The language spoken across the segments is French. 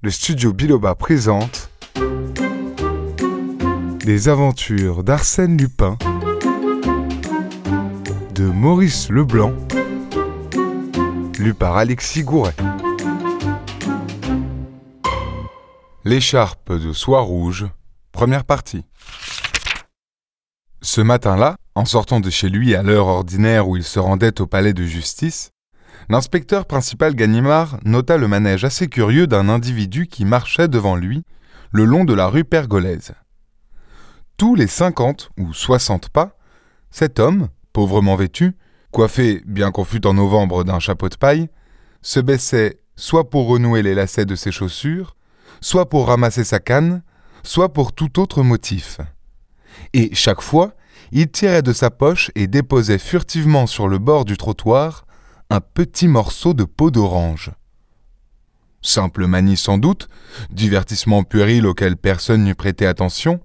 le studio Biloba présente Les aventures d'Arsène Lupin de Maurice Leblanc, lu par Alexis Gouret. L'écharpe de soie rouge, première partie. Ce matin-là, en sortant de chez lui à l'heure ordinaire où il se rendait au palais de justice, l'inspecteur principal Ganimard nota le manège assez curieux d'un individu qui marchait devant lui le long de la rue Pergolèse. Tous les cinquante ou soixante pas, cet homme, pauvrement vêtu, coiffé, bien qu'on fût en novembre, d'un chapeau de paille, se baissait soit pour renouer les lacets de ses chaussures, soit pour ramasser sa canne, soit pour tout autre motif. Et chaque fois, il tirait de sa poche et déposait furtivement sur le bord du trottoir un petit morceau de peau d'orange. Simple manie sans doute, divertissement puéril auquel personne n'eût prêté attention,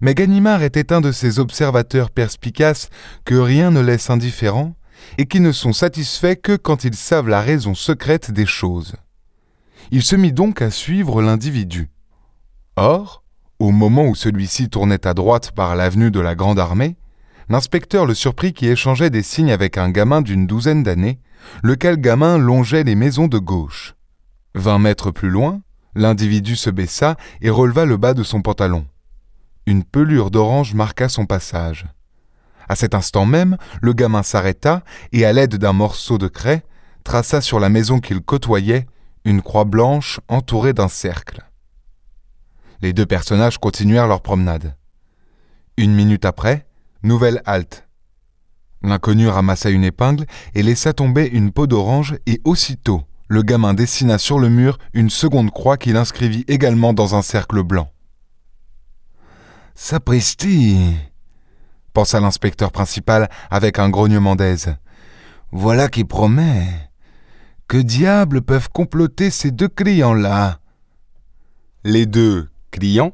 mais Ganimard était un de ces observateurs perspicaces que rien ne laisse indifférents et qui ne sont satisfaits que quand ils savent la raison secrète des choses. Il se mit donc à suivre l'individu. Or, au moment où celui-ci tournait à droite par l'avenue de la Grande Armée, l'inspecteur le surprit qui échangeait des signes avec un gamin d'une douzaine d'années, lequel gamin longeait les maisons de gauche. Vingt mètres plus loin, l'individu se baissa et releva le bas de son pantalon. Une pelure d'orange marqua son passage. À cet instant même, le gamin s'arrêta et, à l'aide d'un morceau de craie, traça sur la maison qu'il côtoyait une croix blanche entourée d'un cercle. Les deux personnages continuèrent leur promenade. Une minute après, nouvelle halte. L'inconnu ramassa une épingle et laissa tomber une peau d'orange et aussitôt, le gamin dessina sur le mur une seconde croix qu'il inscrivit également dans un cercle blanc. Sapristi pensa l'inspecteur principal avec un grognement d'aise. Voilà qui promet. Que diable peuvent comploter ces deux clients-là? Les deux clients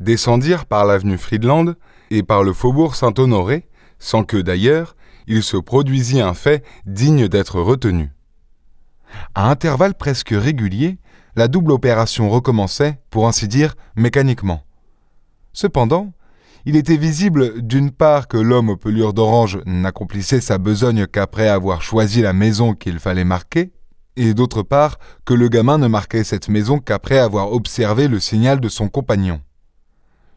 descendirent par l'avenue Friedland et par le faubourg Saint-Honoré, sans que d'ailleurs il se produisit un fait digne d'être retenu. À intervalles presque réguliers, la double opération recommençait, pour ainsi dire, mécaniquement. Cependant, il était visible d'une part que l'homme aux pelures d'orange n'accomplissait sa besogne qu'après avoir choisi la maison qu'il fallait marquer, et d'autre part que le gamin ne marquait cette maison qu'après avoir observé le signal de son compagnon.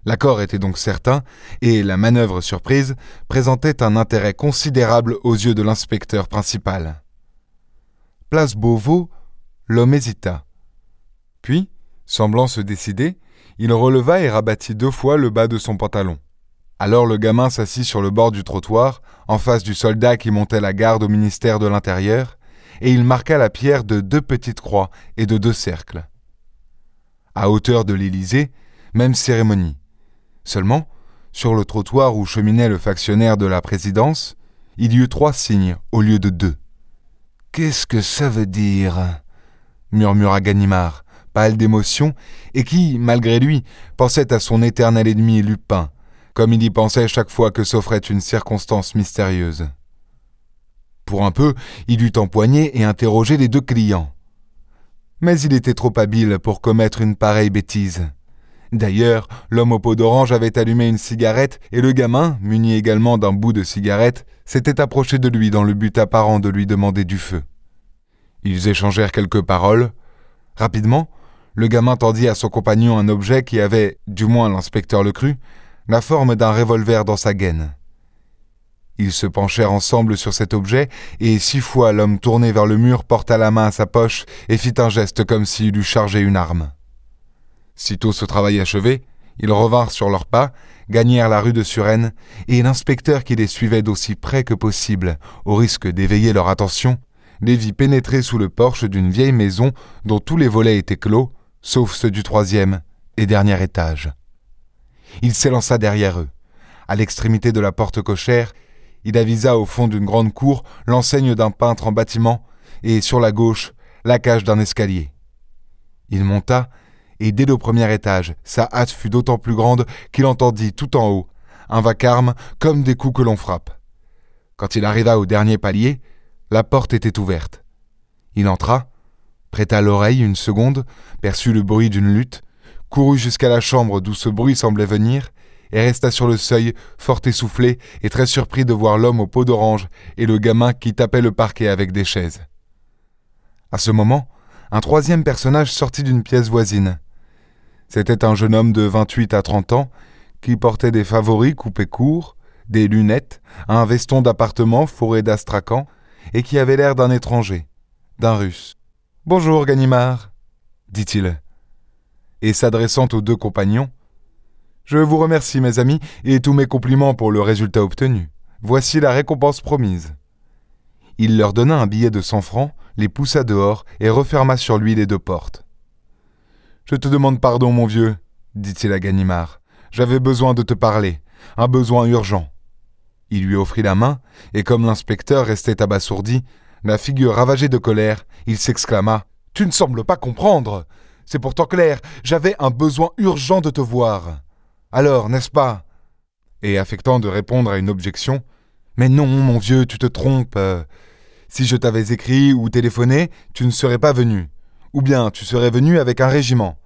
L'accord était donc certain, et la manœuvre surprise présentait un intérêt considérable aux yeux de l'inspecteur principal. Place Beauvau, l'homme hésita. Puis, semblant se décider, il releva et rabattit deux fois le bas de son pantalon. Alors le gamin s'assit sur le bord du trottoir, en face du soldat qui montait la garde au ministère de l'Intérieur, et il marqua la pierre de deux petites croix et de deux cercles. À hauteur de l'Élysée, même cérémonie. Seulement, sur le trottoir où cheminait le factionnaire de la présidence, il y eut trois signes au lieu de deux. Qu'est-ce que ça veut dire? murmura Ganimard, pâle d'émotion, et qui, malgré lui, pensait à son éternel ennemi Lupin, comme il y pensait chaque fois que s'offrait une circonstance mystérieuse. Pour un peu, il eut empoigné et interrogé les deux clients. Mais il était trop habile pour commettre une pareille bêtise. D'ailleurs, l'homme au pot d'orange avait allumé une cigarette et le gamin, muni également d'un bout de cigarette, s'était approché de lui dans le but apparent de lui demander du feu. Ils échangèrent quelques paroles. Rapidement, le gamin tendit à son compagnon un objet qui avait, du moins l'inspecteur le crut, la forme d'un revolver dans sa gaine. Ils se penchèrent ensemble sur cet objet, et six fois l'homme tourné vers le mur porta la main à sa poche et fit un geste comme s'il eût chargé une arme. Sitôt ce travail achevé, ils revinrent sur leurs pas, gagnèrent la rue de Suresnes, et l'inspecteur qui les suivait d'aussi près que possible, au risque d'éveiller leur attention, les vit pénétrer sous le porche d'une vieille maison dont tous les volets étaient clos, sauf ceux du troisième et dernier étage. Il s'élança derrière eux. À l'extrémité de la porte cochère, il avisa au fond d'une grande cour l'enseigne d'un peintre en bâtiment, et sur la gauche, la cage d'un escalier. Il monta, et dès le premier étage, sa hâte fut d'autant plus grande qu'il entendit tout en haut un vacarme comme des coups que l'on frappe. Quand il arriva au dernier palier, la porte était ouverte. Il entra, prêta l'oreille une seconde, perçut le bruit d'une lutte, courut jusqu'à la chambre d'où ce bruit semblait venir, et resta sur le seuil, fort essoufflé et très surpris de voir l'homme aux peaux d'orange et le gamin qui tapait le parquet avec des chaises. À ce moment, un troisième personnage sortit d'une pièce voisine. C'était un jeune homme de vingt-huit à trente ans, qui portait des favoris coupés courts, des lunettes, un veston d'appartement fourré d'astracan, et qui avait l'air d'un étranger, d'un russe. Bonjour, Ganimard, dit-il. Et s'adressant aux deux compagnons, Je vous remercie, mes amis, et tous mes compliments pour le résultat obtenu. Voici la récompense promise. Il leur donna un billet de cent francs, les poussa dehors et referma sur lui les deux portes. Je te demande pardon, mon vieux, dit-il à Ganimard. J'avais besoin de te parler, un besoin urgent. Il lui offrit la main, et comme l'inspecteur restait abasourdi, la figure ravagée de colère, il s'exclama Tu ne sembles pas comprendre. C'est pourtant clair, j'avais un besoin urgent de te voir. Alors, n'est-ce pas? Et affectant de répondre à une objection Mais non, mon vieux, tu te trompes. Si je t'avais écrit ou téléphoné, tu ne serais pas venu. Ou bien tu serais venu avec un régiment.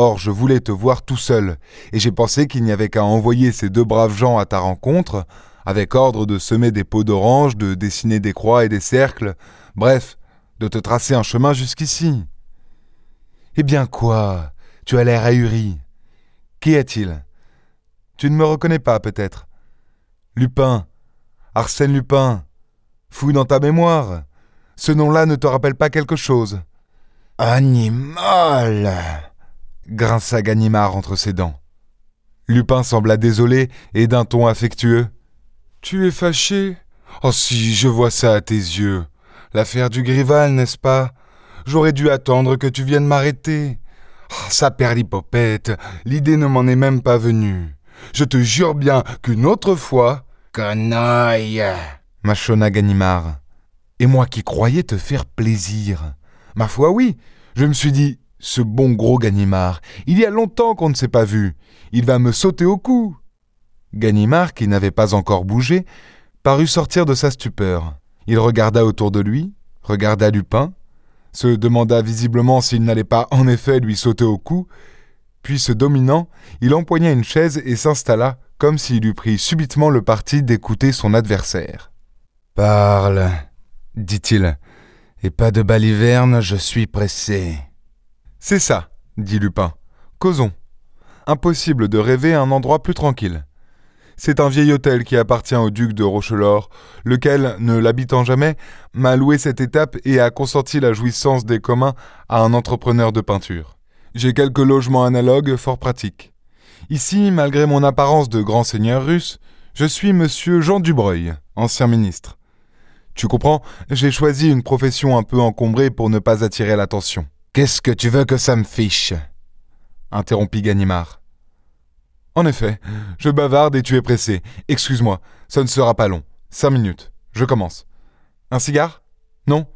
Or, je voulais te voir tout seul, et j'ai pensé qu'il n'y avait qu'à envoyer ces deux braves gens à ta rencontre, avec ordre de semer des pots d'orange, de dessiner des croix et des cercles, bref, de te tracer un chemin jusqu'ici. Eh bien quoi? Tu as l'air ahuri. Qui est-il? Tu ne me reconnais pas, peut-être Lupin. Arsène Lupin. Fouille dans ta mémoire. Ce nom-là ne te rappelle pas quelque chose Animal grinça Ganimard entre ses dents. Lupin sembla désolé et d'un ton affectueux. Tu es fâché? Oh si, je vois ça à tes yeux. L'affaire du Grival, n'est-ce pas? J'aurais dû attendre que tu viennes m'arrêter. Oh, ça perd l'hypopète, l'idée ne m'en est même pas venue. Je te jure bien qu'une autre fois. Canaille mâchonna Ganimard. Et moi qui croyais te faire plaisir. Ma foi, oui. Je me suis dit, ce bon gros Ganimard, il y a longtemps qu'on ne s'est pas vu. Il va me sauter au cou. Ganimard, qui n'avait pas encore bougé, parut sortir de sa stupeur. Il regarda autour de lui, regarda Lupin, se demanda visiblement s'il n'allait pas en effet lui sauter au cou, puis se dominant, il empoigna une chaise et s'installa comme s'il eût pris subitement le parti d'écouter son adversaire. Parle, dit-il, et pas de baliverne, je suis pressé. C'est ça, dit Lupin. Causons. Impossible de rêver un endroit plus tranquille. C'est un vieil hôtel qui appartient au duc de Rochelor, lequel, ne l'habitant jamais, m'a loué cette étape et a consenti la jouissance des communs à un entrepreneur de peinture. J'ai quelques logements analogues fort pratiques. Ici, malgré mon apparence de grand seigneur russe, je suis monsieur Jean Dubreuil, ancien ministre. Tu comprends, j'ai choisi une profession un peu encombrée pour ne pas attirer l'attention. Qu'est-ce que tu veux que ça me fiche? interrompit Ganimard. En effet, je bavarde et tu es pressé. Excuse-moi, ça ne sera pas long. Cinq minutes. Je commence. Un cigare? Non?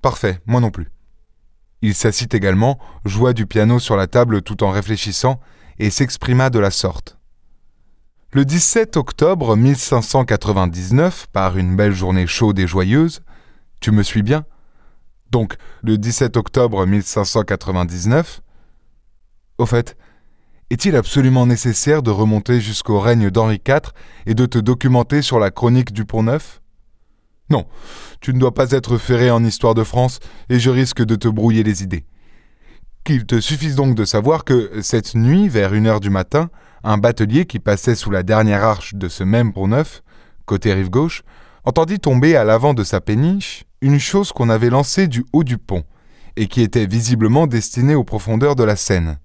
Parfait, moi non plus. Il s'assit également, joua du piano sur la table tout en réfléchissant, et s'exprima de la sorte. Le 17 octobre 1599, par une belle journée chaude et joyeuse, tu me suis bien? Donc, le 17 octobre 1599. Au fait, est-il absolument nécessaire de remonter jusqu'au règne d'Henri IV et de te documenter sur la chronique du Pont-Neuf Non, tu ne dois pas être ferré en histoire de France et je risque de te brouiller les idées. Qu'il te suffise donc de savoir que, cette nuit, vers une heure du matin, un batelier qui passait sous la dernière arche de ce même Pont-Neuf, côté rive gauche, entendit tomber à l'avant de sa péniche une chose qu'on avait lancée du haut du pont, et qui était visiblement destinée aux profondeurs de la Seine.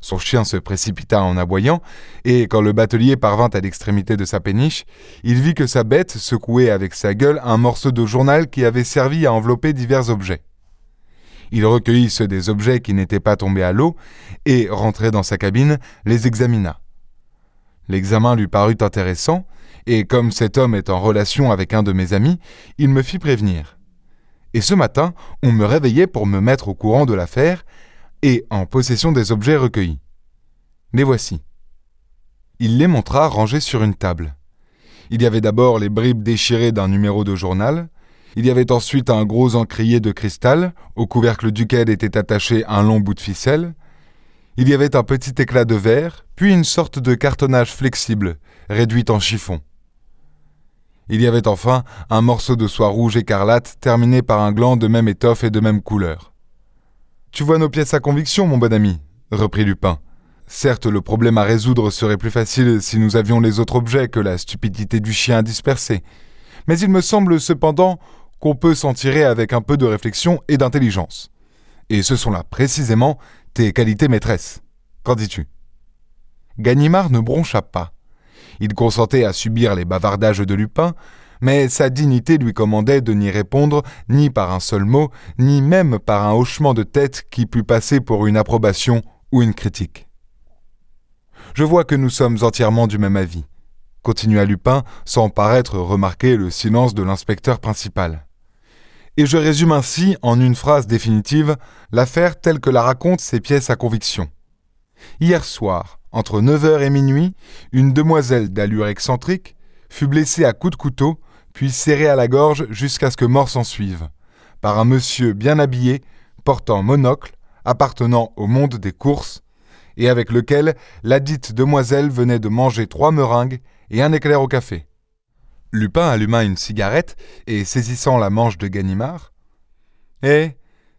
Son chien se précipita en aboyant, et quand le batelier parvint à l'extrémité de sa péniche, il vit que sa bête secouait avec sa gueule un morceau de journal qui avait servi à envelopper divers objets. Il recueillit ceux des objets qui n'étaient pas tombés à l'eau, et, rentré dans sa cabine, les examina. L'examen lui parut intéressant, et comme cet homme est en relation avec un de mes amis, il me fit prévenir. Et ce matin, on me réveillait pour me mettre au courant de l'affaire, et en possession des objets recueillis. Les voici. Il les montra rangés sur une table. Il y avait d'abord les bribes déchirées d'un numéro de journal, Il y avait ensuite un gros encrier de cristal, au couvercle duquel était attaché un long bout de ficelle. Il y avait un petit éclat de verre, puis une sorte de cartonnage flexible, réduit en chiffon. Il y avait enfin un morceau de soie rouge écarlate terminé par un gland de même étoffe et de même couleur. Tu vois nos pièces à conviction, mon bon ami, reprit Lupin. Certes, le problème à résoudre serait plus facile si nous avions les autres objets que la stupidité du chien dispersé. Mais il me semble cependant qu'on peut s'en tirer avec un peu de réflexion et d'intelligence. Et ce sont là précisément tes qualités maîtresses. Qu'en dis-tu? Ganimard ne broncha pas. Il consentait à subir les bavardages de Lupin, mais sa dignité lui commandait de n'y répondre ni par un seul mot, ni même par un hochement de tête qui pût passer pour une approbation ou une critique. Je vois que nous sommes entièrement du même avis, continua Lupin sans paraître remarquer le silence de l'inspecteur principal. Et je résume ainsi, en une phrase définitive, l'affaire telle que la racontent ces pièces à conviction. Hier soir, entre neuf heures et minuit, une demoiselle d'allure excentrique fut blessée à coups de couteau, puis serrée à la gorge jusqu'à ce que mort s'en suive, par un monsieur bien habillé, portant monocle, appartenant au monde des courses, et avec lequel ladite demoiselle venait de manger trois meringues et un éclair au café. Lupin alluma une cigarette et saisissant la manche de Ganimard. Eh,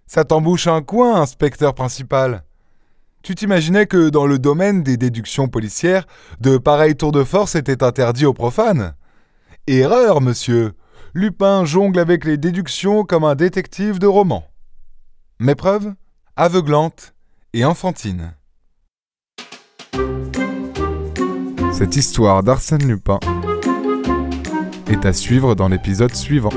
ça t'embouche un coin, inspecteur principal. Tu t'imaginais que dans le domaine des déductions policières, de pareils tours de force étaient interdits aux profanes? Erreur, monsieur. Lupin jongle avec les déductions comme un détective de roman. Mes preuves? Et enfantines. Cette histoire d'Arsène Lupin est à suivre dans l'épisode suivant.